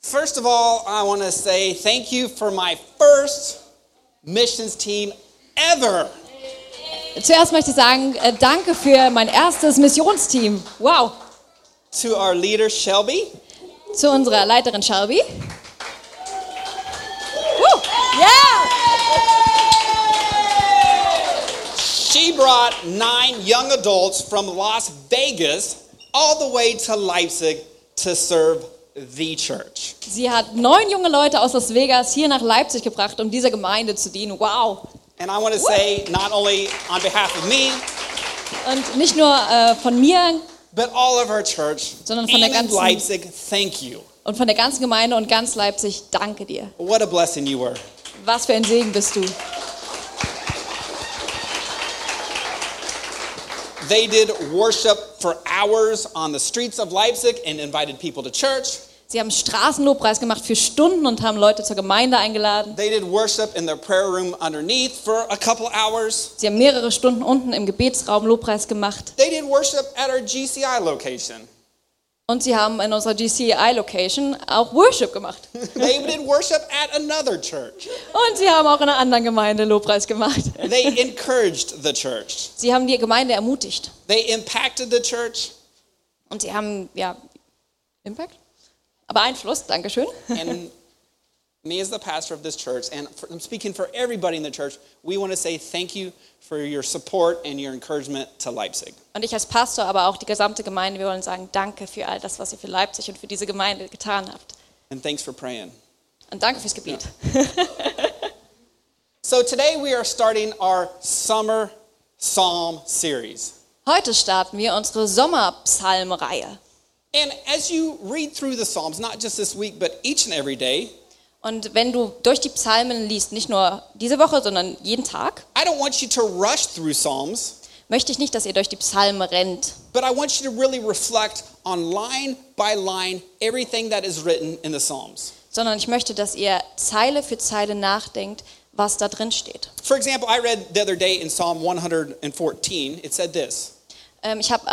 First of all, I want to say thank you for my first missions team ever. Zuerst möchte ich sagen, äh, danke für mein erstes Missionsteam. Wow. To our leader, Shelby. Zu unserer Leiterin Shelby. She brought nine young adults from Las Vegas all the way to Leipzig to serve the church. Sie hat neun junge Leute aus Las Vegas hier nach Leipzig gebracht, um dieser Gemeinde zu dienen. Wow. And I want to say, not only on behalf of me, Und nicht nur äh, von mir but all of our church Sondern von der ganzen- Leipzig, thank you. und von der ganzen Gemeinde und ganz Leipzig, danke dir. What a blessing you were. Was für ein Segen bist du. They did worship for hours on the streets of Leipzig and invited people to church. Sie haben Straßenlobpreis gemacht für Stunden und haben Leute zur Gemeinde eingeladen. They did worship in their prayer room underneath for a couple hours. Sie haben mehrere Stunden unten im Gebetsraum Lobpreis gemacht. They did worship at our GCI location. Und sie haben in unserer GCI-Location auch Worship gemacht. They did worship at another church. Und sie haben auch in einer anderen Gemeinde Lobpreis gemacht. They encouraged the church. Sie haben die Gemeinde ermutigt. They impacted the church. Und sie haben, ja, Impact? Beeinflusst, Dankeschön. And me, as the pastor of this church, and for, I'm speaking for everybody in the church, we want to say thank you for your support and your encouragement to Leipzig. Und ich als Pastor, aber auch die gesamte Gemeinde, wir wollen sagen, danke für all das, was ihr für Leipzig und für diese Gemeinde getan habt. And thanks for praying. Und danke fürs Gebet. So today we are starting our summer psalm series. Heute starten wir unsere Sommerpsalmreihe. And as you read through the Psalms, not just this week, but each and every day, Und wenn du durch die Psalmen liest, nicht nur diese Woche, sondern jeden Tag, I don't want you to rush through Psalms, möchte ich nicht, dass ihr durch die Psalmen rennt, but I want you to really reflect on line by line everything that is written in the Psalms. sondern ich möchte, dass ihr Zeile für Zeile nachdenkt, was da drin steht. For example, I read the other day in Psalm 114, it said this, Ähm, ich habe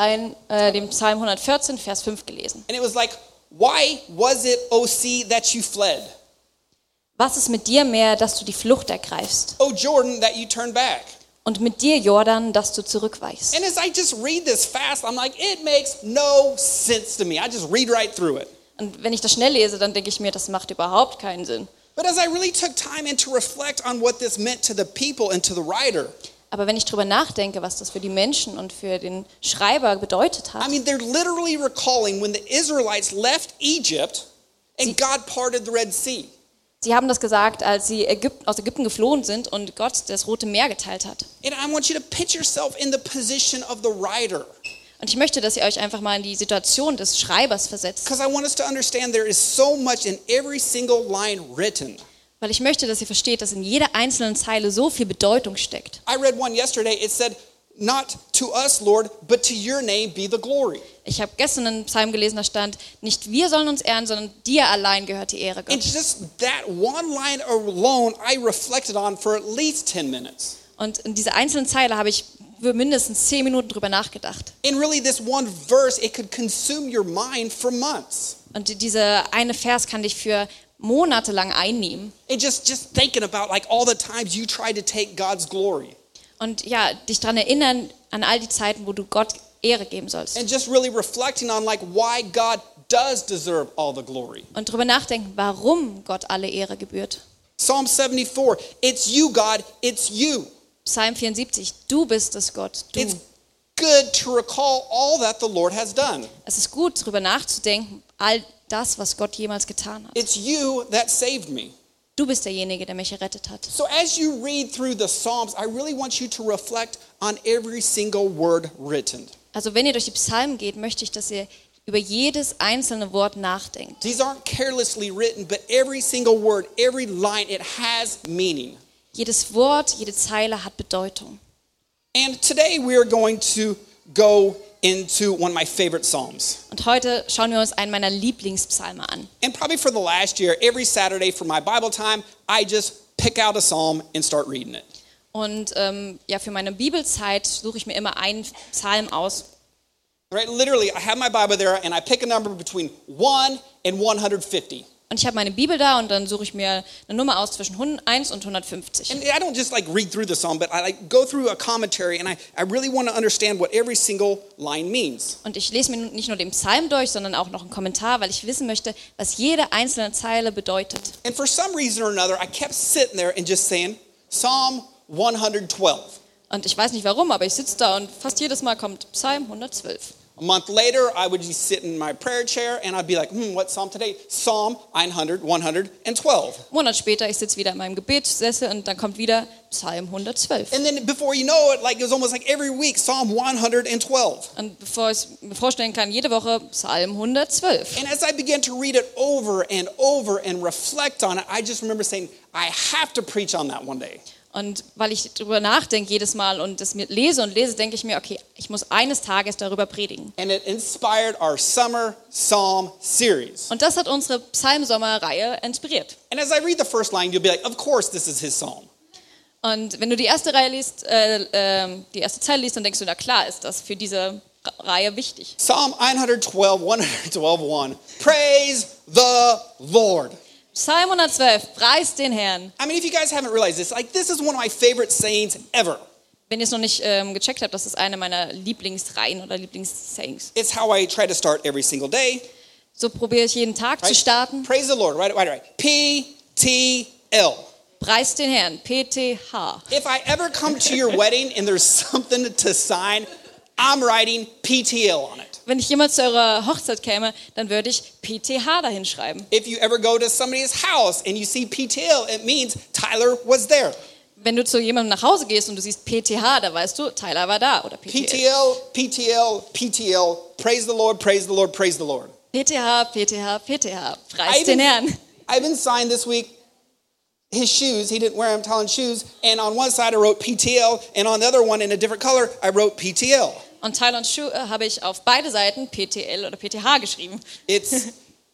äh, den Psalm 114, Vers 5 gelesen. and it was like, Why was it, O sea, that you fled? Was ist mit dir mehr, dass du die Flucht ergreifst? O Jordan, that you turned back? Und mit dir, Jordan, dass du zurückweichst? And as I just read this fast, I'm like, it makes no sense to me. I just read right through it. Und wenn ich das schnell lese, dann denke ich mir, das macht überhaupt keinen Sinn. But as I really took time in to reflect on what this meant to the people and to the writer, Aber wenn ich drüber nachdenke, was das für die Menschen und für den Schreiber bedeutet I hat, mean, they're literally recalling when the Israelites left Egypt and God parted the Red Sea. Sie haben das gesagt, als sie Ägypten, aus Ägypten geflohen sind und Gott das Rote Meer geteilt hat. Und ich möchte, dass ihr euch einfach mal in die Situation des Schreibers versetzt, Because I want us to understand there is so much in every single line written. weil ich möchte, dass ihr versteht, dass in jeder einzelnen Zeile so viel Bedeutung steckt. I read one yesterday, it said, Not to us, Lord, but to your name be the glory. Ich habe gestern einen Psalm gelesen, da stand, nicht wir sollen uns ehren, sondern dir allein gehört die Ehre, And Gott. just that one line alone, I reflected on for at least 10 minutes. Und in dieser einzelnen Zeile habe ich für mindestens zehn Minuten drüber nachgedacht. And really, this one verse, it could consume your mind for months. Und dieser eine Vers kann dich für Monate lang einnehmen. And just, just thinking about like all the times you tried to take God's glory. Und ja, dich daran erinnern an all die Zeiten, wo du Gott Ehre geben sollst. And just really reflecting on like why God does deserve all the glory. Und drüber nachdenken, warum Gott alle Ehre gebührt. Psalm 74, it's you, God, it's you. Psalm 74, du bist es, Gott, du. It's good to recall all that the Lord has done. Es ist gut, darüber nachzudenken, all das, was Gott jemals getan hat. It's you that saved me. Du bist derjenige, der mich errettet hat. So as you read through the Psalms, I really want you to reflect on every single word written. Also wenn ihr durch die Psalmen geht, möchte ich, dass ihr über jedes einzelne Wort nachdenkt. These aren't carelessly written, but every single word, every line, it has meaning. Jedes Wort, jede Zeile hat Bedeutung. And today we are going to go into one of my favorite Psalms. Und heute schauen wir uns einen meiner Lieblingspsalme an. And probably for the last year, every Saturday for my Bible time, I just pick out a psalm and start reading it. Und ähm, ja, für meine Bibelzeit suche ich mir immer einen Psalm aus Right? Literally, I have my Bible there and I pick a number between 1 and 150. Und ich habe meine Bibel da und dann suche ich mir eine Nummer aus zwischen 101 und 150. And I don't just like read through the psalm, but I like go through a commentary and I, I really want to understand what every single line means. Und ich lese mir nicht nur den Psalm durch, sondern auch noch einen Kommentar, weil ich wissen möchte, was jede einzelne Zeile bedeutet. And for some reason or another, I kept sitting there and just saying, Psalm 112. Und ich weiß nicht warum, aber ich sitze da und fast jedes Mal kommt Psalm 112. A month later, I would just sit in my prayer chair and I'd be like, hmm, what psalm today? Psalm 100, 112. Monat später, ich sitze wieder in meinem Gebetssessel und dann kommt wieder Psalm 112. And then before you know it, like it was almost like every week, Psalm 112. Und bevor ich mir vorstellen kann, jede Woche Psalm 112. And as I began to read it over and over and reflect on it, I just remember saying, I have to preach on that one day. Und weil ich darüber nachdenke jedes Mal und es mir lese und lese, denke ich mir, okay, ich muss eines Tages darüber predigen. And it inspired our summer psalm series. Und das hat unsere Psalmsommerreihe inspiriert. And as I read the first line, you'll be like, of course, this is his psalm. Und wenn du die erste Reihe liest, äh, äh, die erste Zeile liest, dann denkst du, na klar, ist das für diese Reihe wichtig. Psalm 112, 112, 1. Praise the Lord. Psalm 112, preist den Herrn. I mean, if you guys haven't realized this, like this is one of my favorite sayings ever. Wenn ihr es noch nicht ähm, gecheckt habt, das ist eine meiner Lieblingsreihen oder Lieblingssayings. It's how I try to start every single day. So probiere ich jeden Tag zu Right? starten. Praise the Lord. Right, right, right. P T L. Preist den Herrn, PTH. If I ever come to your wedding and there's something to sign, I'm writing PTL on it. Wenn ich jemals zu eurer Hochzeit käme, dann würde ich PTH dahin schreiben. If you ever go to somebody's house and you see PTL, it means Tyler was there. Wenn du zu jemandem nach Hause gehst und du siehst PTH, da weißt du, Tyler war da oder PTL. PTL, PTL, PTL. Praise the Lord, praise the Lord, praise the Lord. PTH, PTH, PTH. I Preist den Herrn. I even signed this week his shoes. He didn't wear them Talon shoes. And on one side I wrote PTL, and on the other one in a different color, I wrote PTL. Und Tylons Schuhe habe ich auf beide Seiten PTL oder PTH geschrieben. It's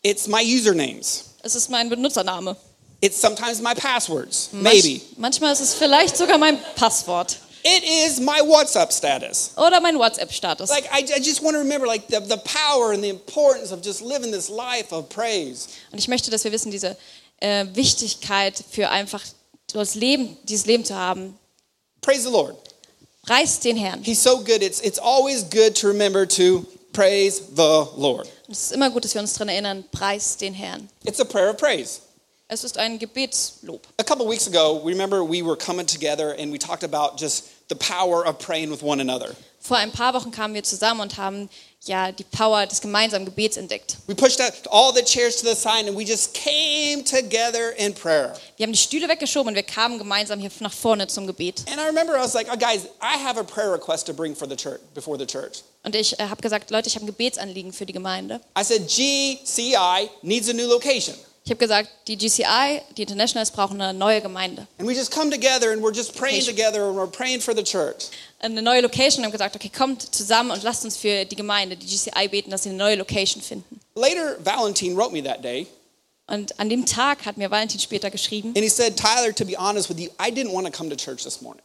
it's my usernames. Es ist mein Benutzername. It's sometimes my passwords. Manch- Maybe. Manchmal ist es vielleicht sogar mein Passwort It is my WhatsApp status. oder mein WhatsApp-Status. Like I, I just want to remember like the, the power and the importance of just living this life of praise. Und ich möchte, dass wir wissen, diese äh, Wichtigkeit für einfach das Leben, dieses Leben zu haben. Praise the Lord. Preist den Herrn. He's so good. It's it's always good to remember to praise the Lord. Es ist immer gut, dass wir uns daran erinnern, preist den Herrn. It's a prayer of praise. Es ist ein Gebetslob. A couple weeks ago, remember we were coming together and we talked about just the power of praying with one another. Vor ein paar Wochen kamen wir zusammen und haben ja die Power des gemeinsamen Gebets entdeckt. We pushed out all the chairs to the side and we just came together in prayer. Wir haben die Stühle weggeschoben und wir kamen gemeinsam hier nach vorne zum Gebet. And I remember I was like, oh, guys, I have a prayer request to bring for the church before the church. Und ich äh, habe gesagt, Leute, ich habe ein Gebetsanliegen für die Gemeinde. I said, GCI needs a new location. Ich habe gesagt, die GCI, die Internationals brauchen eine neue Gemeinde. And we just come together and we're just praying together and we're praying for the church. Eine neue Location und haben gesagt, okay, kommt zusammen und lasst uns für die Gemeinde, die GCI beten, dass sie eine neue Location finden. Later, Valentine wrote me that day Und an dem Tag hat mir Valentin später geschrieben, and he said, Tyler, to be honest with you, I didn't want to come to church this morning.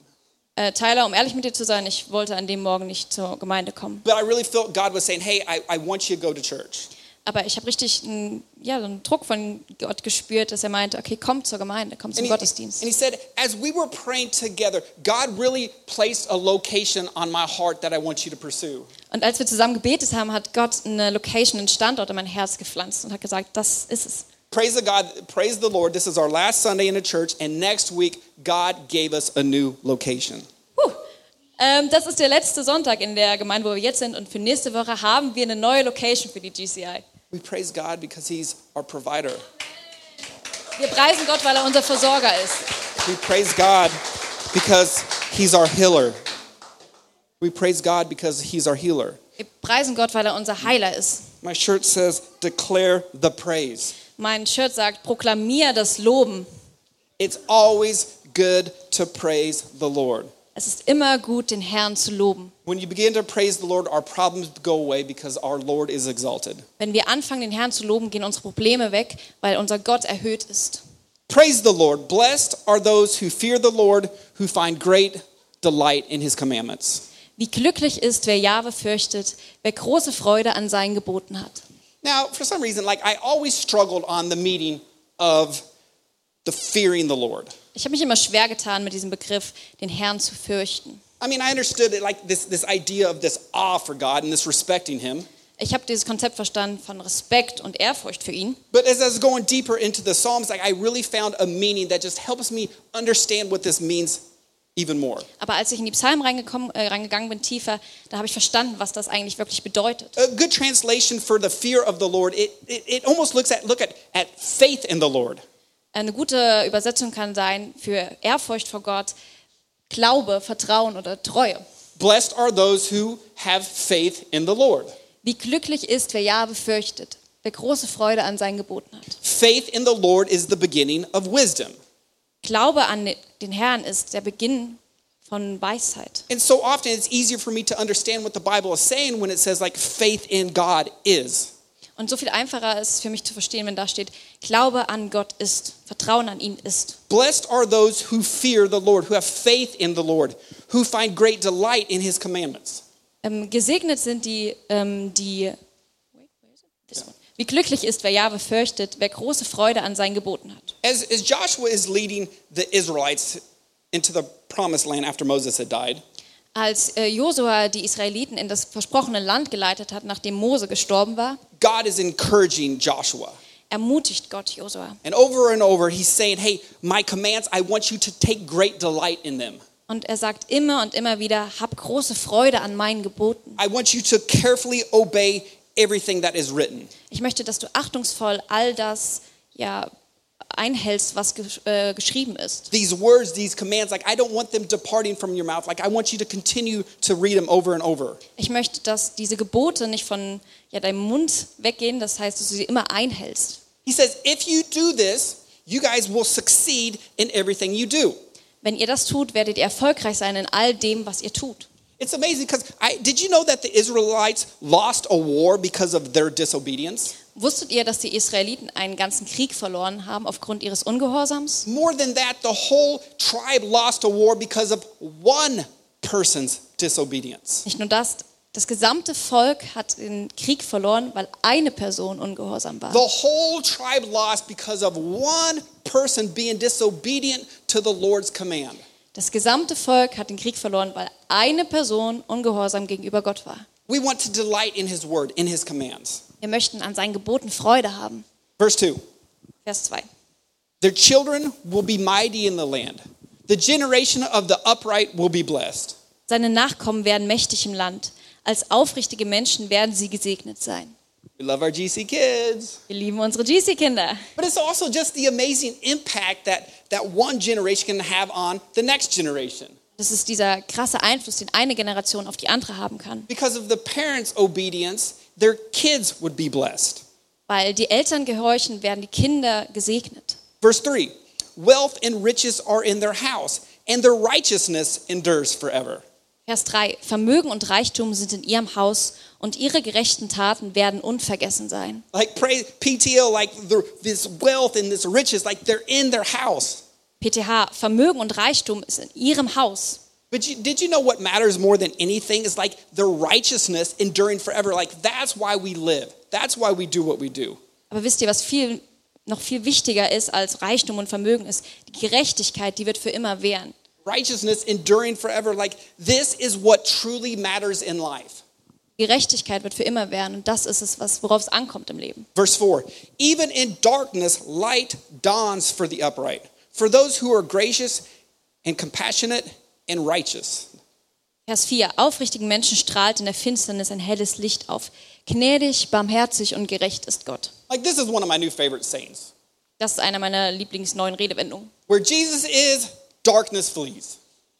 äh, Tyler, um ehrlich mit dir zu sein, ich wollte an dem Morgen nicht zur Gemeinde kommen. But I really felt God was saying, hey, I, I want you to go to church. Aber ich habe richtig einen, ja, einen Druck von Gott gespürt, dass er meinte, okay, komm zur Gemeinde, komm zum And he, Gottesdienst. and he said, as we were praying together, God really placed a location on my heart that I want you to pursue. Und als wir zusammen gebetet haben, hat Gott eine Location, einen Standort in mein Herz gepflanzt und hat gesagt, das ist es. Praise the God, praise the Lord. This is our last Sunday in the church, and next week God gave us a new location. Ähm, das ist der letzte Sonntag in der Gemeinde, wo wir jetzt sind. Und für nächste Woche haben wir eine neue Location für die GCI. We praise God because He's our provider. Wir preisen Gott, weil er unser Versorger ist. We praise God because He's our healer. We praise God because He's our healer. Wir preisen Gott, weil er unser Heiler ist. My shirt says, declare the praise. Mein Shirt sagt, proklamier das Loben. It's always good to praise the Lord. Es ist immer gut, den Herrn zu loben. When you begin to praise the Lord, our problems go away because our Lord is exalted. Wenn wir anfangen, den Herrn zu loben, gehen unsere Probleme weg, weil unser Gott erhöht ist. Praise the Lord. Blessed are those who fear the Lord, who find great delight in his commandments. Wie glücklich ist, wer Jahwe fürchtet, wer große Freude an seinen Geboten hat. Now, for some reason, like I always struggled on the meaning of the fearing the Lord. Ich habe mich immer schwer getan mit diesem Begriff, den Herrn zu fürchten. I mean, I understood it like this, this idea of this awe for God and this respecting Him. Ich habe dieses Konzept verstanden von Respekt und Ehrfurcht für ihn. But as I was going deeper into the Psalms, like I really found a meaning that just helps me understand what this means even more. Aber als ich in die Psalmen reingekommen, äh, reingegangen bin, tiefer, da habe ich verstanden, was das eigentlich wirklich bedeutet. A good translation for the fear of the Lord, it, it, it almost looks at look at, at faith in the Lord. Eine gute Übersetzung kann sein für Ehrfurcht vor Gott, Glaube, Vertrauen oder Treue. Blessed are those who have faith in the Lord. Wie glücklich ist, wer Jahwe fürchtet, wer große Freude an seinen Geboten hat. Faith in the Lord is the beginning of wisdom. Glaube an den Herrn ist der Beginn von Weisheit. And so often it's easier for me to understand what the Bible is saying when it says like faith in God is. Und so viel einfacher ist es für mich zu verstehen, wenn da steht, Glaube an Gott ist, Vertrauen an ihn ist. Blessed are those who fear the Lord, who have faith in the Lord, who find great delight in his commandments. Ähm, gesegnet sind die, ähm, die wie glücklich ist, wer Jahwe fürchtet, wer große Freude an seinen Geboten hat. As, as Joshua is leading the Israelites into the promised land after Moses had died, Als äh, Josua die Israeliten in das versprochene Land geleitet hat, nachdem Mose gestorben war, God is encouraging Joshua. ermutigt Gott Josua. And over and over, he's saying, Hey, my commands, I want you to take great delight in them. Und er sagt immer und immer wieder, hab große Freude an meinen Geboten. I want you to carefully obey everything that is written. Ich möchte, dass du achtungsvoll all das ja, einhältst, was gesch äh, geschrieben ist. These words, these commands, like, I don't want them departing from your mouth. Like, I want you to continue to read them over and over. Ich möchte, dass diese Gebote nicht von ja, deinem Mund weggehen, das heißt, dass du sie immer einhältst. He says, If you do this, you guys will succeed in everything you do. Wenn ihr das tut, werdet ihr erfolgreich sein in all dem, was ihr tut. It's amazing because did you know that the Israelites lost a war because of their disobedience? Wusstet ihr, dass die Israeliten einen ganzen Krieg verloren haben aufgrund ihres Ungehorsams? More than that, the whole tribe lost a war because of one person's disobedience. Nicht nur das, das gesamte Volk hat den Krieg verloren, weil eine Person ungehorsam war. The whole tribe lost because of one person being disobedient to the Lord's command. Das gesamte Volk hat den Krieg verloren, weil eine Person ungehorsam gegenüber Gott war. We want to delight in his word, in his commands. Wir möchten an seinen Geboten Freude haben. Verse 2 Vers 2. Their children will be mighty in the land, the generation of the upright will be blessed. Seine Nachkommen werden mächtig im Land. Als aufrichtige Menschen werden sie gesegnet sein. We love our GC kids. Wir lieben unsere GC-Kinder. But it's also just the amazing impact that, that one generation can have on the next generation. Das ist dieser krasse Einfluss, den eine Generation auf die andere haben kann. Because of the parents' obedience, their kids would be blessed. Weil die Eltern gehorchen, werden die Kinder gesegnet. Verse 3 Wealth and riches are in their house, and their righteousness endures forever. Vers 3. Vermögen und Reichtum sind in ihrem Haus und ihre gerechten Taten werden unvergessen sein. Like pray, PTO, like the, this wealth and this riches, like they're in their house. PTH, Vermögen und Reichtum ist in ihrem Haus. But you, did you know what matters more than anything is like their righteousness enduring forever? Like that's why we live. That's why we do what we do. Aber wisst ihr, was viel, noch viel wichtiger ist als Reichtum und Vermögen ist? Die Gerechtigkeit, die wird für immer währen. Righteousness enduring forever. Like this is what truly matters in life. Gerechtigkeit wird für immer währen und das ist es, was, worauf es ankommt im Leben. Verse 4 Even in darkness, light dawns for the upright, for those who are gracious and compassionate and righteous. Vers 4. Aufrichtigen Menschen strahlt in der Finsternis ein helles Licht auf. Gnädig, barmherzig und gerecht ist Gott. Like this is one of my new favorite sayings. Das ist eine meiner Lieblingsneuen Redewendungen. Where Jesus is, darkness flees.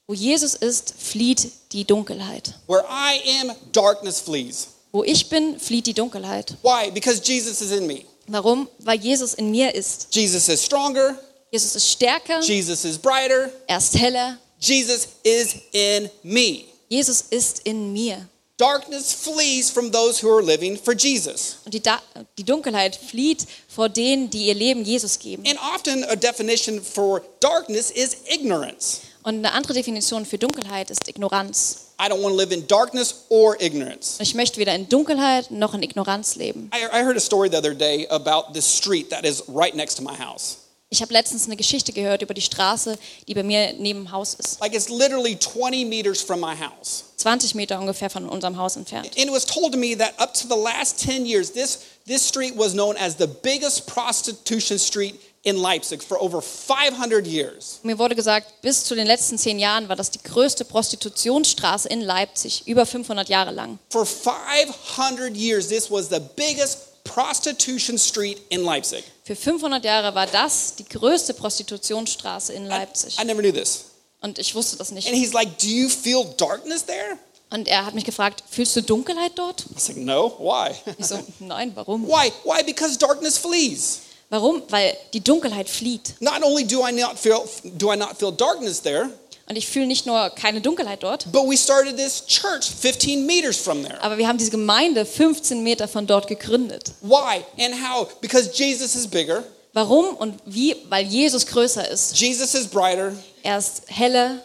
Wo Jesus ist, flieht die Dunkelheit. Where I am, darkness flees. Wo ich bin, flieht die Dunkelheit. Why? Because Jesus is in me. Warum? Weil Jesus in mir ist. Jesus is stronger. Jesus ist stärker, Jesus is brighter. er ist heller. Jesus is in me. Jesus ist in mir. Darkness flees from those who are living for Jesus. Und die, da die Dunkelheit flieht vor denen, die ihr Leben Jesus geben. And often a definition for darkness is ignorance. Und eine andere Definition für Dunkelheit ist Ignoranz. I don't want to live in darkness or ignorance. Ich möchte weder in Dunkelheit noch in Ignoranz leben. I, I heard a story the other day about this street that is right next to my house. Ich habe letztens eine Geschichte gehört über die Straße, die bei mir neben dem Haus ist. Like it's literally 20 meters from my house. 20 Meter ungefähr von unserem Haus entfernt. And it was told to me that up to the last 10 years, this, this street was known as the biggest prostitution street in Leipzig for over 500 years. Mir wurde gesagt, bis zu den letzten zehn Jahren war das die größte Prostitutionsstraße in Leipzig, über 500 Jahre lang. For 500 years, this was the biggest prostitution street in Leipzig. Für 500 Jahre war das die größte Prostitutionsstraße in I, Leipzig. I never knew this. Und ich wusste das nicht. And he's like, Do you feel darkness there? Und er hat mich gefragt, fühlst du Dunkelheit dort? I was like, No, why? Ich so, nein, warum? why? Why? Because darkness flees. Warum? Weil die Dunkelheit flieht. Not only do I not feel do I not feel darkness there, Und ich fühle nicht nur keine Dunkelheit dort, but we started this church 15 meters from there. aber wir haben diese Gemeinde 15 Meter von dort gegründet. Why and how? Because Jesus is bigger, Warum und wie? Weil Jesus größer ist. Jesus is brighter, Er ist heller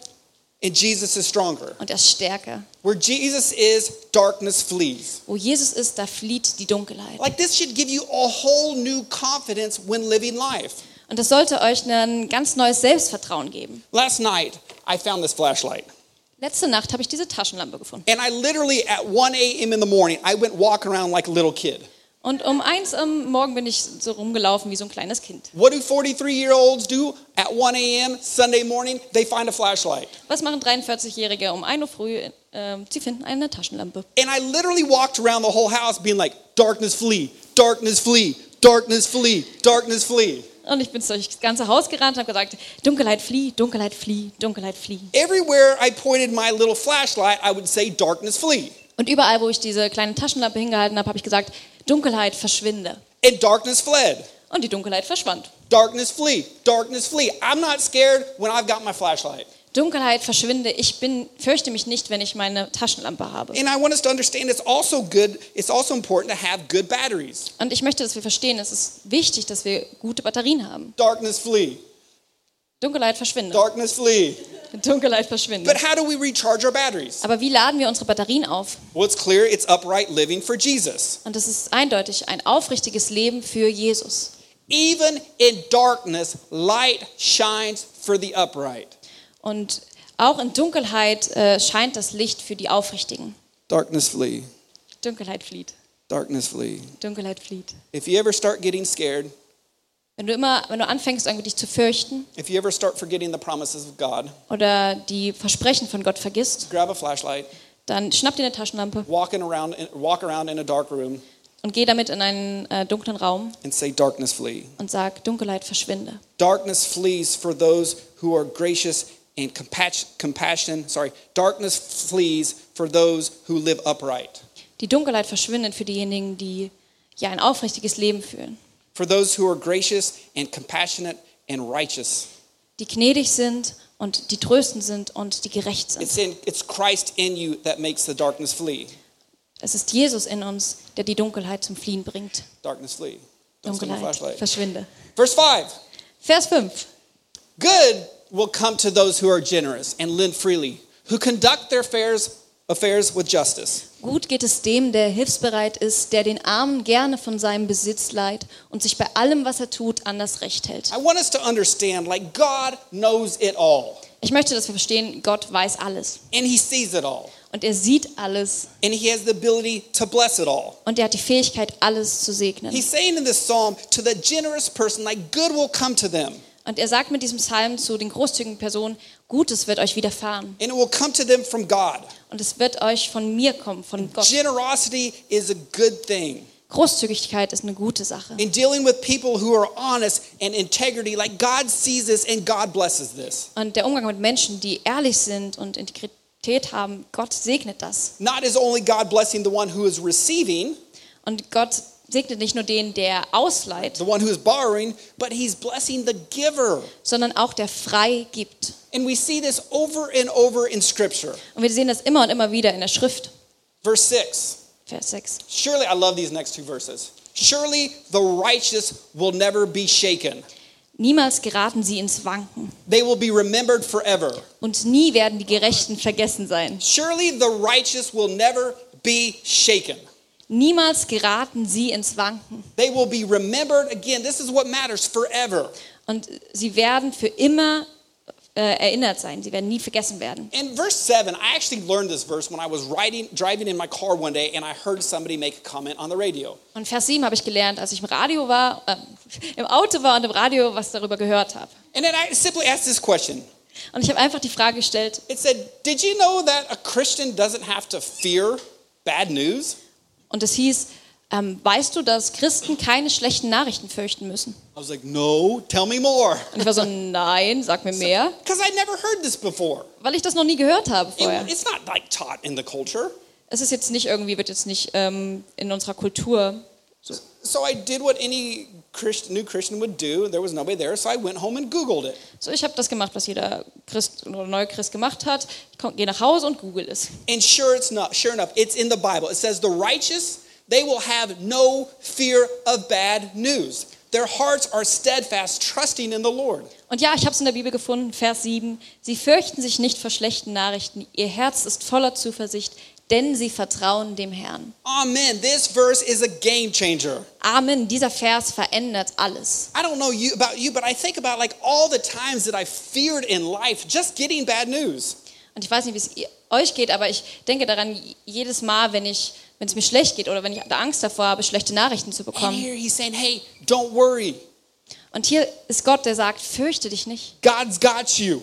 and Jesus is stronger. und er ist stärker. Where Jesus is, darkness flees. Wo Jesus ist, da flieht die Dunkelheit. Like this should give you a whole new confidence when living life. Und das sollte euch ein ganz neues Selbstvertrauen geben. Last night, I found this flashlight. Letzte Nacht habe ich diese Taschenlampe gefunden. And I literally, at 1 a.m. in the morning, I went walking around like a little kid. Und um eins am Morgen bin ich so rumgelaufen wie so ein kleines Kind. What do 43 year olds do at 1 a.m. Sunday morning? They find a flashlight. Was machen 43-Jährige um 1 Uhr früh? Ähm, sie finden eine Taschenlampe. And I literally walked around the whole house being like, darkness flee, darkness flee, darkness flee, darkness flee. Und ich bin durch das ganze Haus gerannt und habe gesagt, Dunkelheit flieh, Dunkelheit flieh, Dunkelheit flieh. Everywhere I pointed my little flashlight, I would say, darkness flee. Und überall, wo ich diese kleine Taschenlampe hingehalten habe, habe ich gesagt, Dunkelheit verschwinde. And darkness fled. Und die Dunkelheit verschwand. Darkness flee, darkness flee. I'm not scared when I've got my flashlight. Dunkelheit verschwinde. Ich bin, fürchte mich nicht, wenn ich meine Taschenlampe habe. And I want us to understand it's also good, it's also important to have good batteries. Und ich möchte, dass wir verstehen, es ist wichtig, dass wir gute Batterien haben. Darkness flee, Dunkelheit verschwinde. darkness flee. Dunkelheit verschwinde. But how do we recharge our batteries? Aber wie laden wir unsere Batterien auf? Well, it's clear it's upright living for Jesus. Und das ist eindeutig ein aufrichtiges Leben für Jesus. Even in darkness, light shines for the upright. Und auch in Dunkelheit äh, scheint das Licht für die Aufrichtigen. Darkness flee, Dunkelheit flieht. darkness flee. Dunkelheit flieht. If you ever start getting scared, Wenn du immer, wenn du anfängst, irgendwie dich zu fürchten if you ever start forgetting the promises of God, oder die Versprechen von Gott vergisst, grab a flashlight, dann schnapp dir eine Taschenlampe walking around, walk around in a dark room, und geh damit in einen äh, dunklen Raum and say, "Darkness flee." und sag, Dunkelheit verschwinde. Darkness flees for those who are gracious and compassion. sorry, darkness flees for those who live upright. Die Dunkelheit verschwindet für diejenigen, die ja ein aufrichtiges Leben führen, For those who are gracious and compassionate and righteous. die gnädig sind und die tröstend sind und die gerecht sind. It's in it's Christ in you that makes the darkness flee. Es ist Jesus in uns, der die Dunkelheit zum Fliehen bringt. Darkness flee. Dunkelheit verschwinde. Verse 5. Vers 5. Good will come to those who are generous and lend freely, who conduct their affairs affairs with justice. Gut geht es dem, der hilfsbereit ist, der den Armen gerne von seinem Besitz leiht und sich bei allem, was er tut, an das Recht hält. I want us to understand like God knows it all Ich möchte, dass wir verstehen, Gott weiß alles. and he sees it all Und er sieht alles. and he has the ability to bless it all. Und er hat die Fähigkeit, alles zu segnen. He's saying in this psalm to the generous person like good will come to them Und er sagt mit diesem Psalm zu den großzügigen Personen, Gutes wird euch widerfahren. and it will come to them from God. Und es wird euch von mir kommen, von Gott. Generosity is a good thing. Großzügigkeit ist eine gute Sache. In dealing with people who are honest and integrity, like God sees this and God blesses this. Und der Umgang mit Menschen, die ehrlich sind und Integrität haben, Gott segnet das. Not is only God blessing the one who is receiving, Und Gott segnet nicht nur den, der ausleiht, the one who is borrowing, but he's blessing the giver. sondern auch der frei gibt. And we see this over and over in scripture. Und wir sehen das immer und immer wieder in der Schrift. Verse 6. Vers 6. Surely, I love these next two verses. Surely the righteous will never be shaken. Niemals geraten sie ins Wanken. They will be remembered forever. Und nie werden die Gerechten vergessen sein. Surely the righteous will never be shaken. Niemals geraten sie ins Wanken. They will be remembered again. This is what matters forever. Und sie werden für immer äh, erinnert sein. Sie werden nie vergessen werden. In verse 7, I actually learned this verse when I was riding, driving in my car one day and I heard somebody make a comment on the radio. Und Vers 7 habe ich gelernt, als ich im Radio war, äh, im Auto war und im Radio was darüber gehört habe. And then I simply asked this question. Und ich habe einfach die Frage gestellt, It said, Did you know that a Christian doesn't have to fear bad news? Und es hieß, ähm, weißt du, dass Christen keine schlechten Nachrichten fürchten müssen? I was like, No, tell me more. Und ich war so, nein, sag mir mehr, Because I'd never heard this before. weil ich das noch nie gehört habe It- vorher. it's not like taught in the culture. Es ist jetzt nicht irgendwie, wird jetzt nicht ähm, in unserer Kultur so. I did what any Christian, new Christian would do. There was nobody there, so I went home and Googled it. So, ich habe das gemacht, was jeder Christ oder neue Christ gemacht hat. Ich gehe nach Hause und google es. And sure, it's not. Sure enough, it's in the Bible. It says the righteous they will have no fear of bad news. Their hearts are steadfast, trusting in the Lord. Und ja, ich habe es in der Bibel gefunden, Vers 7. Sie fürchten sich nicht vor schlechten Nachrichten. Ihr Herz ist voller Zuversicht, denn sie vertrauen dem Herrn. Amen. This verse is a game changer. Amen. Dieser Vers verändert alles. I don't know you about you, but I think about like all the times that I feared in life just getting bad news. Und ich weiß nicht, wie es euch geht, aber ich denke daran, jedes Mal, wenn ich, wenn es mir schlecht geht oder wenn ich Angst davor habe, schlechte Nachrichten zu And bekommen. here he's saying, "Hey, don't worry. Und hier ist Gott, der sagt, fürchte dich nicht. God's got you."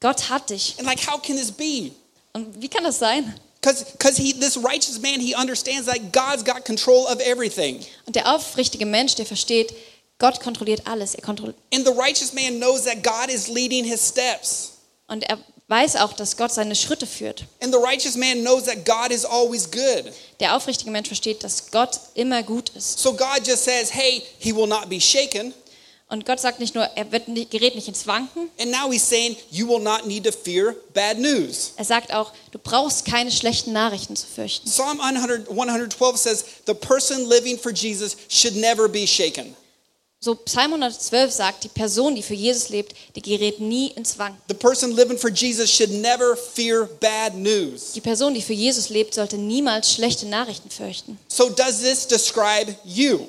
Gott hat dich. And like, how can this be? Und wie kann das sein? Because because he this righteous man he understands that God's got control of everything. Und der aufrichtige Mensch, der versteht, Gott kontrolliert alles. Er kontrolliert And the righteous man knows that God is leading his steps. und er weiß auch, dass Gott seine Schritte führt. And the righteous man knows that God is always good. Der aufrichtige Mensch versteht, dass Gott immer gut ist. So God just says, hey, he will not be shaken. Und Gott sagt nicht nur, er wird nicht, gerät nicht ins Wanken. And now he's saying, you will not need to fear bad news. Er sagt auch, du brauchst keine schlechten Nachrichten zu fürchten. Psalm 100, 112 says, the person living for Jesus should never be shaken. So Psalm 112 sagt, die Person, die für Jesus lebt, die gerät nie ins Wanken. The person living for Jesus should never fear bad news. Die Person, die für Jesus lebt, sollte niemals schlechte Nachrichten fürchten. So does this describe you?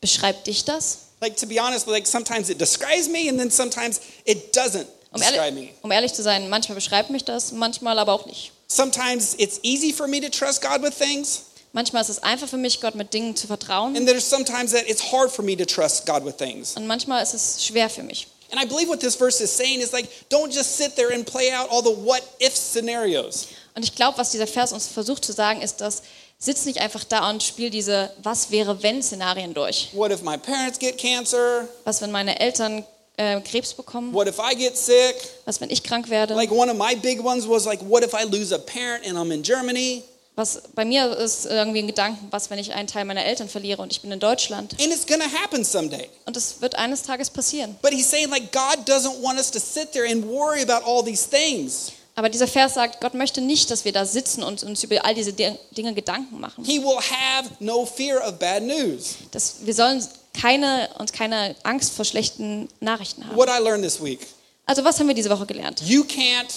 Beschreibt dich das? Like to be honest, like sometimes it describes me and then sometimes it doesn't Um describe me. ehrlich, um ehrlich zu sein, manchmal beschreibt mich das, manchmal aber auch nicht. Sometimes it's easy for me to trust God with things, Manchmal ist es einfach für mich, Gott mit Dingen zu vertrauen. and there's sometimes that it's hard for me to trust God with things. Und manchmal ist es schwer für mich. And I believe what this verse is saying is like, don't just sit there and play out all the what if scenarios. Und ich glaube, was dieser Vers uns versucht zu sagen, ist, dass sitz nicht einfach da und spiel diese Was wäre wenn Szenarien durch. What if my parents get cancer? Was, wenn meine Eltern äh, Krebs bekommen? What if I get sick? Was, wenn ich krank werde? Like one of my big ones was like, what if I lose a parent and I'm in Germany? Was bei mir ist irgendwie ein Gedanken, was, wenn ich einen Teil meiner Eltern verliere und ich bin in Deutschland? And it's gonna happen someday. Und es wird eines Tages passieren. But he's saying like God doesn't want us to sit there and worry about all these things. Aber dieser Vers sagt, Gott möchte nicht, dass wir da sitzen und uns über all diese Di- Dinge Gedanken machen. He will have no fear of bad news. Dass wir sollen keine, uns keine Angst vor schlechten Nachrichten haben. What I learned this week. Also was haben wir diese Woche gelernt? You can't,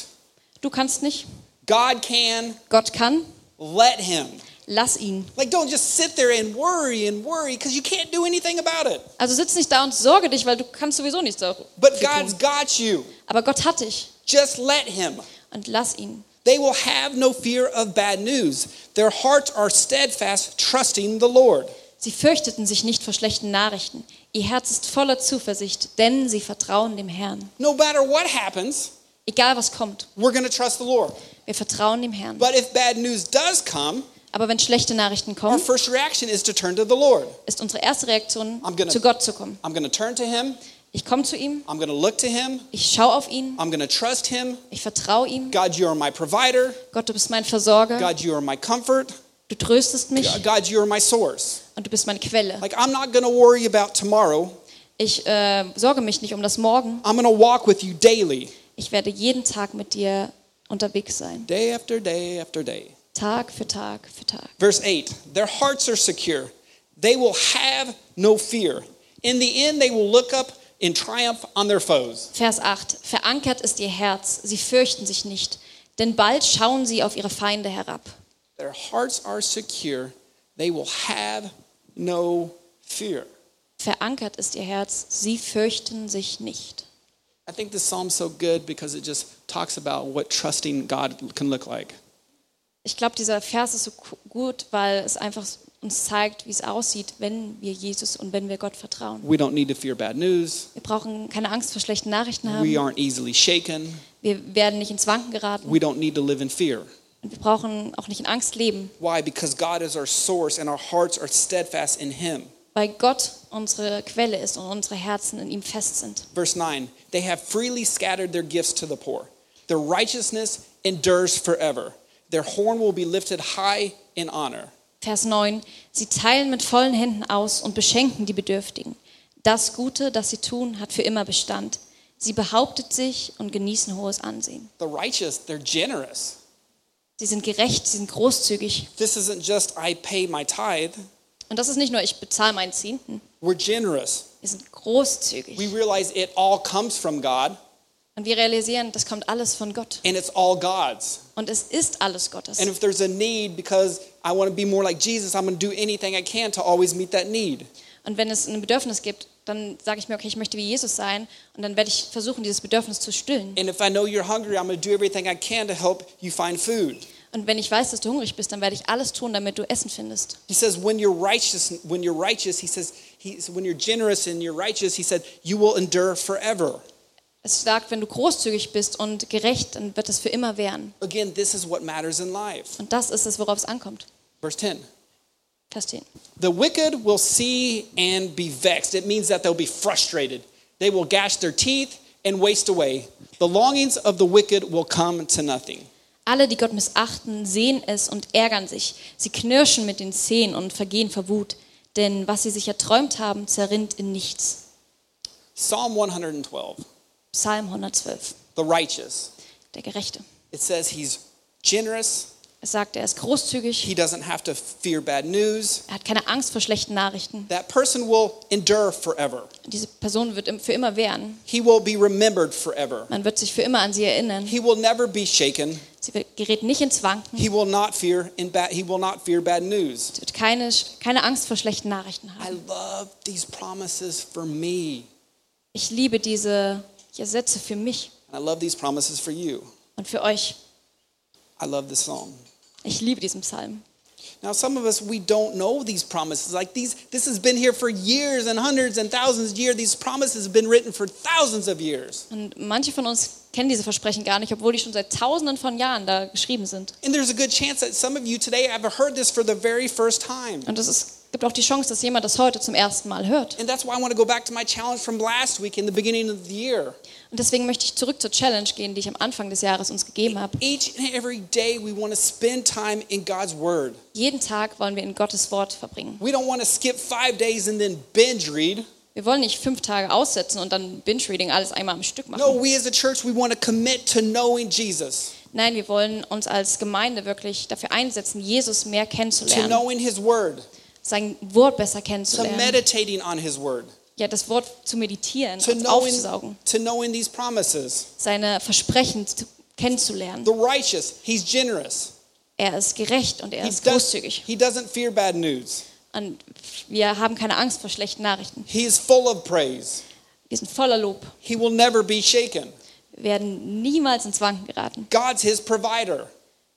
Du kannst nicht, God can, Gott kann, let him. lass ihn. Like don't just sit there and worry and worry because you can't do anything about it. Also sitz nicht da und sorge dich, weil du kannst sowieso nichts dafür But. God's got you. Aber Gott hat dich Just let him. Und lass ihn. They will have no fear of bad news. Their hearts are steadfast, trusting the Lord. Sie fürchteten sich nicht vor schlechten Nachrichten. Ihr Herz ist voller Zuversicht, denn sie vertrauen dem Herrn. No matter what happens, Egal was kommt, we're going to trust the Lord. wir vertrauen dem Herrn. But if bad news does come, Aber wenn schlechte Nachrichten our kommen, first reaction is to turn to the Lord. ist unsere erste Reaktion, gonna- zu Gott zu kommen. I'm going to turn to him. Ich komme zu ihm, I'm going to look to him. ich schaue auf ihn, I'm going to trust him. ich vertraue ihm. God, you are my provider. Gott, du bist mein Versorger, God, you are my comfort. du tröstest mich God, you are my source. und du bist meine Quelle. Like, I'm not going to worry about tomorrow. Ich äh, sorge mich nicht um das Morgen. I'm going to walk with you daily, Ich werde jeden Tag mit dir unterwegs sein. day after day after day. Tag für Tag für Tag. Verse 8 Their hearts are secure. They will have no fear. In the end, they will look up in triumph on their foes. Vers 8. Verankert ist ihr Herz, sie fürchten sich nicht, denn bald schauen sie auf ihre Feinde herab. Their hearts are secure, they will have no fear. Verankert ist ihr Herz, sie fürchten sich nicht. I think this psalm's so good because it just talks about what trusting God can look like. Ich glaube, dieser Vers ist so gut, weil es einfach uns zeigt, wie es aussieht, wenn wir Jesus und wenn wir Gott vertrauen. We don't need to fear bad news. Wir brauchen keine Angst vor schlechten Nachrichten We haben. aren't easily shaken. Wir werden nicht ins Wanken geraten. We don't need to live in fear. Und wir brauchen auch nicht in Angst leben, Why? Because God is our source and our hearts are steadfast in Him. weil Gott unsere Quelle ist und unsere Herzen in ihm fest sind. Verse 9 They have freely scattered their gifts to the poor. Their righteousness endures forever. Their horn will be lifted high in honor. Vers 9. Sie teilen mit vollen Händen aus und beschenken die Bedürftigen. Das Gute, das sie tun, hat für immer Bestand. Sie behauptet sich und genießen hohes Ansehen. The righteous, they're generous. Sie sind gerecht, sie sind großzügig. This isn't just I pay my tithe, Und das ist nicht nur, ich bezahle meinen Zehnten. we're generous. Wir sind großzügig. We realize it all comes from God Und wir realisieren, das kommt alles von Gott. and it's all God's. Und es ist alles Gottes. And if there's a need because I want to be more like Jesus, I'm going to do anything I can to always meet that need. Und wenn es ein Bedürfnis gibt, dann sage ich mir, okay, ich möchte wie Jesus sein. Und dann werde ich versuchen, dieses Bedürfnis zu stillen. And if I know you're hungry, I'm going to do everything I can to help you find food. Und wenn ich weiß, dass du hungrig bist, dann werde ich alles tun, damit du Essen findest. He says, when you're righteous, when you're righteous, he says, he, when you're generous and you're righteous, he said, you will endure forever. Es sagt, wenn du großzügig bist und gerecht, dann wird es für immer währen. Again, this is what matters in life. Und das ist es, worauf es ankommt. Verse 10. Vers 10. The wicked will see and be vexed. It means that they'll be frustrated. They will gash their teeth and waste away. The longings of the wicked will come to nothing. Alle, die Gott missachten, sehen es und ärgern sich. Sie knirschen mit den Zähnen und vergehen vor Wut. Denn was sie sich erträumt haben, zerrinnt in nichts. Psalm 112, Psalm 112. the righteous. Der Gerechte. It says he's generous. Es sagt, er ist großzügig. He doesn't have to fear bad news. Er hat keine Angst vor schlechten Nachrichten. That person will endure forever. Diese Person wird für immer währen. He will be remembered forever. Man wird sich für immer an sie erinnern. He will never be shaken. Sie wird- gerät nicht ins Wanken. He will not fear in bad he will not fear bad news. Sie wird keine, keine Angst vor schlechten Nachrichten I haben. love these promises for me. Ich liebe diese ja, Sätze für mich And I love these promises for you. und für euch. I love this psalm. Ich liebe diesen Psalm. Now some of us we don't know these promises. Like these this has been here for years and hundreds and thousands of years. These promises have been written for thousands of years. Und manche von uns kennen diese Versprechen gar nicht, obwohl die schon seit tausenden von Jahren da geschrieben sind. And there's a good chance that some of you today have heard this for the very first time. Und es ist, gibt auch die Chance, dass jemand das heute zum ersten Mal hört. And that's why I want to go back to my challenge from last week in the beginning of the year. Und deswegen möchte ich zurück zur Challenge gehen, die ich am Anfang des Jahres uns gegeben habe. Each and every day we want to spend time in God's word. Jeden Tag wollen wir in Gottes Wort verbringen. We don't want to skip 5 days and then binge read. Wir wollen nicht fünf Tage aussetzen und dann Binge-Reading alles einmal am Stück machen. No, we as a church we want to commit to knowing Jesus, Nein, wir wollen uns als Gemeinde wirklich dafür einsetzen, Jesus mehr to kennenzulernen, knowing his word, sein Wort besser to kennenzulernen, meditating on his word, ja, das Wort zu meditieren, to knowing aufzusaugen, to knowing these promises. seine Versprechen zu- kennenzulernen. The righteous, he's generous. Er ist gerecht und er He, ist does, großzügig. he doesn't fear bad news. Und wir haben keine Angst vor schlechten Nachrichten. He is full of praise. Wir sind voller Lob. He will never be shaken. Wir werden niemals ins Wanken geraten. God's his provider.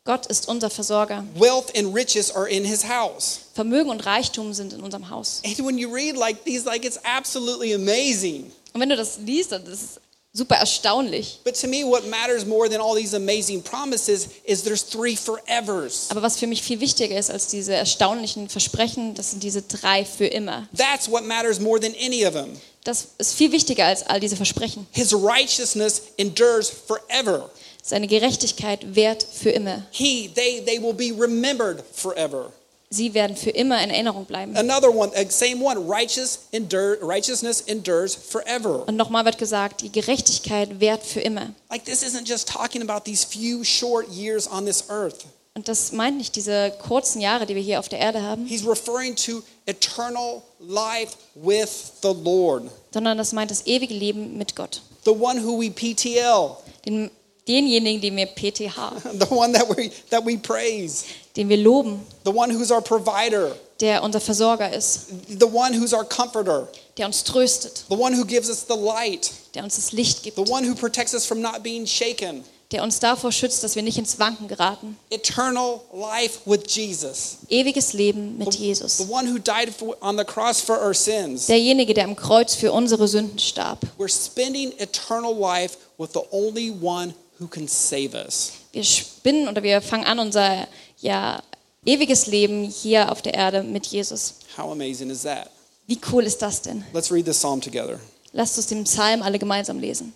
Gott ist unser Versorger. Wealth and riches are in his house. Vermögen und Reichtum sind in unserem Haus. And when you read like these, like it's absolutely amazing. Und wenn du das liest, dann ist es super erstaunlich. But to me, what matters more than all these amazing promises is there's three forevers. Aber was für mich viel wichtiger ist als diese erstaunlichen Versprechen, das sind diese drei für immer. That's what matters more than any of them. Das ist viel wichtiger als all diese Versprechen. His righteousness endures forever. Seine Gerechtigkeit währt für immer. He, they, they will be remembered forever. Sie werden für immer in Erinnerung bleiben. Another one, uh, same one, righteous endure, righteousness endures forever. Und nochmal wird gesagt, die Gerechtigkeit währt für immer. Like this isn't just talking about these few short years on this earth. Und das meint nicht diese kurzen Jahre, die wir hier auf der Erde haben, He's referring to eternal life with the Lord, sondern das meint das ewige Leben mit Gott. the one who we PTL, Den, denjenigen, den wir PTH, the one that we that we praise, den wir loben, the one who's our provider, der unser Versorger ist, the one who's our comforter, der uns tröstet, the one who gives us the light, der uns das Licht gibt, the one who protects us from not being shaken. der uns davor schützt, dass wir nicht ins Wanken geraten. Eternal life with Jesus, Ewiges Leben mit Jesus. the one who died for, on the cross for our sins. Derjenige, der am Kreuz für unsere Sünden starb. We're spending eternal life with the only one Wir spinnen oder wir fangen an unser ja, ewiges Leben hier auf der Erde mit Jesus. How amazing is that? Wie cool ist das denn? Let's read this psalm together. Lasst uns den Psalm alle gemeinsam lesen.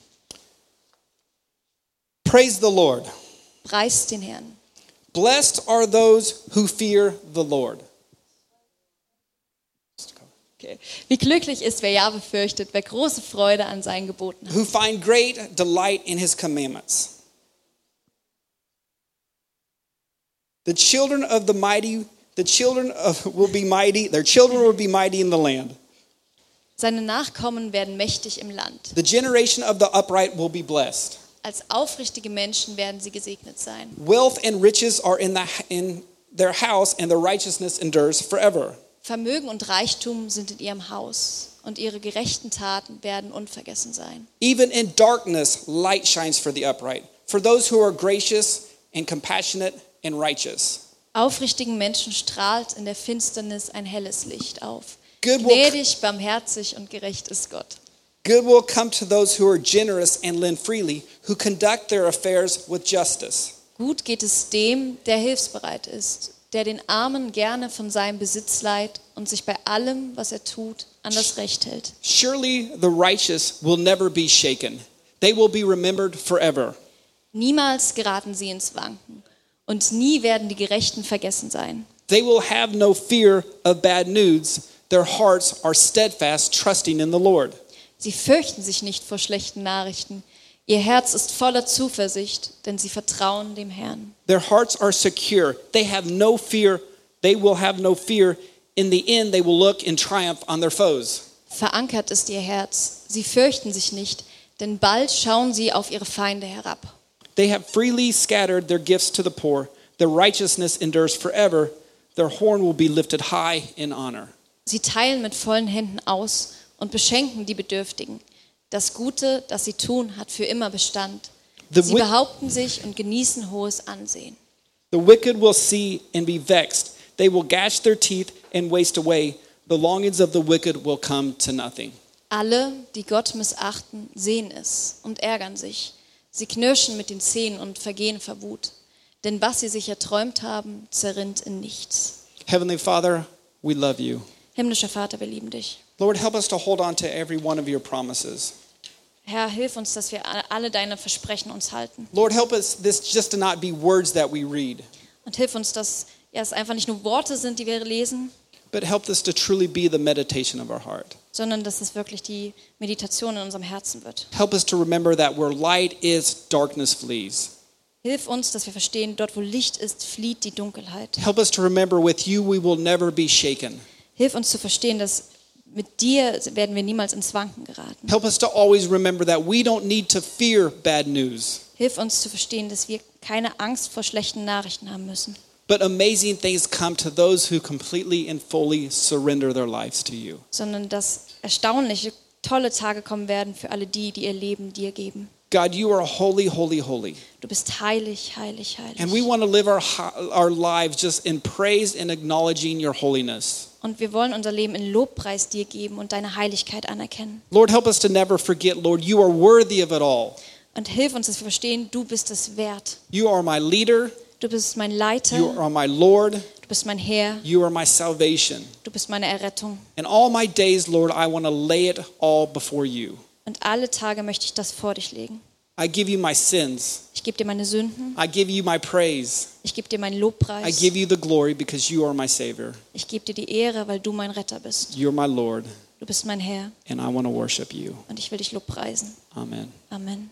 Praise the Lord. Preist den Herrn. Blessed are those who fear the Lord. Okay. Wie glücklich ist, wer Jahwe fürchtet, wer große Freude an seinen Geboten hat. Who find great delight in his commandments. The children of the mighty, the children of will be mighty, their children will be mighty in the land. Seine Nachkommen werden mächtig im Land. The generation of the upright will be blessed. Als aufrichtige Menschen werden sie gesegnet sein. Wealth and riches are in, the, in their house, and their righteousness endures forever. Vermögen und Reichtum sind in ihrem Haus und ihre gerechten Taten werden unvergessen sein. Even in darkness, light shines for the upright, for those who are gracious and compassionate and righteous. Aufrichtigen Menschen strahlt in der Finsternis ein helles Licht auf. Good Gnädig, barmherzig und gerecht ist Gott. good will come to those who are generous and lend freely, who conduct their affairs with justice. Gut geht es dem, der hilfsbereit ist, der den Armen gerne von seinem Besitz leiht und sich bei allem, was er tut, an das Recht hält. Surely the righteous will never be shaken, they will be remembered forever. Niemals geraten sie ins Wanken und nie werden die Gerechten vergessen sein. They will have no fear of bad news. Their hearts are steadfast, trusting in the Lord. Sie fürchten sich nicht vor schlechten Nachrichten. Ihr Herz ist voller Zuversicht, denn sie vertrauen dem Herrn. Their hearts are secure. They have no fear. They will have no fear. In the end, they will look in triumph on their foes. Verankert ist ihr Herz. Sie fürchten sich nicht, denn bald schauen sie auf ihre Feinde herab. They have freely scattered their gifts to the poor. Their righteousness endures forever. Their horn will be lifted high in honor. Sie teilen mit vollen Händen aus und beschenken die Bedürftigen. Das Gute, das sie tun, hat für immer Bestand. The Sie behaupten sich und genießen hohes Ansehen. The wicked will see and be vexed. They will gash their teeth and waste away. The longings of the wicked will come to nothing. Alle, die Gott missachten, sehen es und ärgern sich. Sie knirschen mit den Zähnen und vergehen vor Wut. Denn was sie sich erträumt haben, zerrinnt in nichts. Heavenly Father, we love you. Himmlischer Vater, wir lieben dich. Lord, help us to hold on to every one of your promises. Herr, hilf uns, dass wir alle deine Versprechen uns halten. Lord, help us this just to not be words that we read, Und hilf uns, dass ja, es einfach nicht nur Worte sind, die wir lesen, but help this to truly be the meditation of our heart. sondern dass es wirklich die Meditation in unserem Herzen wird. Help us to remember that where light is, darkness flees. Hilf uns, dass wir verstehen, dort wo Licht ist, flieht die Dunkelheit. Help us to remember with you we will never be shaken. Hilf uns zu verstehen, dass mit dir werden wir niemals ins Wanken geraten. Help us to always remember that we don't need to fear bad news, Hilf uns zu verstehen, dass wir keine Angst vor schlechten Nachrichten haben müssen, but amazing things come to those who completely and fully surrender their lives to you. sondern dass erstaunliche, tolle Tage kommen werden für alle die, die ihr Leben dir geben. God, you are holy, holy, holy. Du bist heilig, heilig, heilig. And we want to live our, our lives just in praise and acknowledging your holiness. Und wir wollen unser Leben in Lobpreis dir geben und deine Heiligkeit anerkennen. Lord, help us to never forget, Lord, you are worthy of it all. Und hilf uns, dass wir verstehen, du bist es wert. You are my leader, Du bist mein Leiter, you are my Lord, du bist mein Herr, you are my salvation. du bist meine Errettung. And all my days, Lord, I want to lay it all before you. Und alle Tage möchte ich das vor dich legen. I give you my sins. Ich gebe dir meine Sünden, I give you my praise. ich gebe dir meinen I Lobpreis, give you the glory because you are my Savior. ich gebe dir die Ehre, weil du mein Retter bist. You're my Lord, Du bist mein Herr and I want to worship you. und ich will dich lobpreisen. Amen. Amen.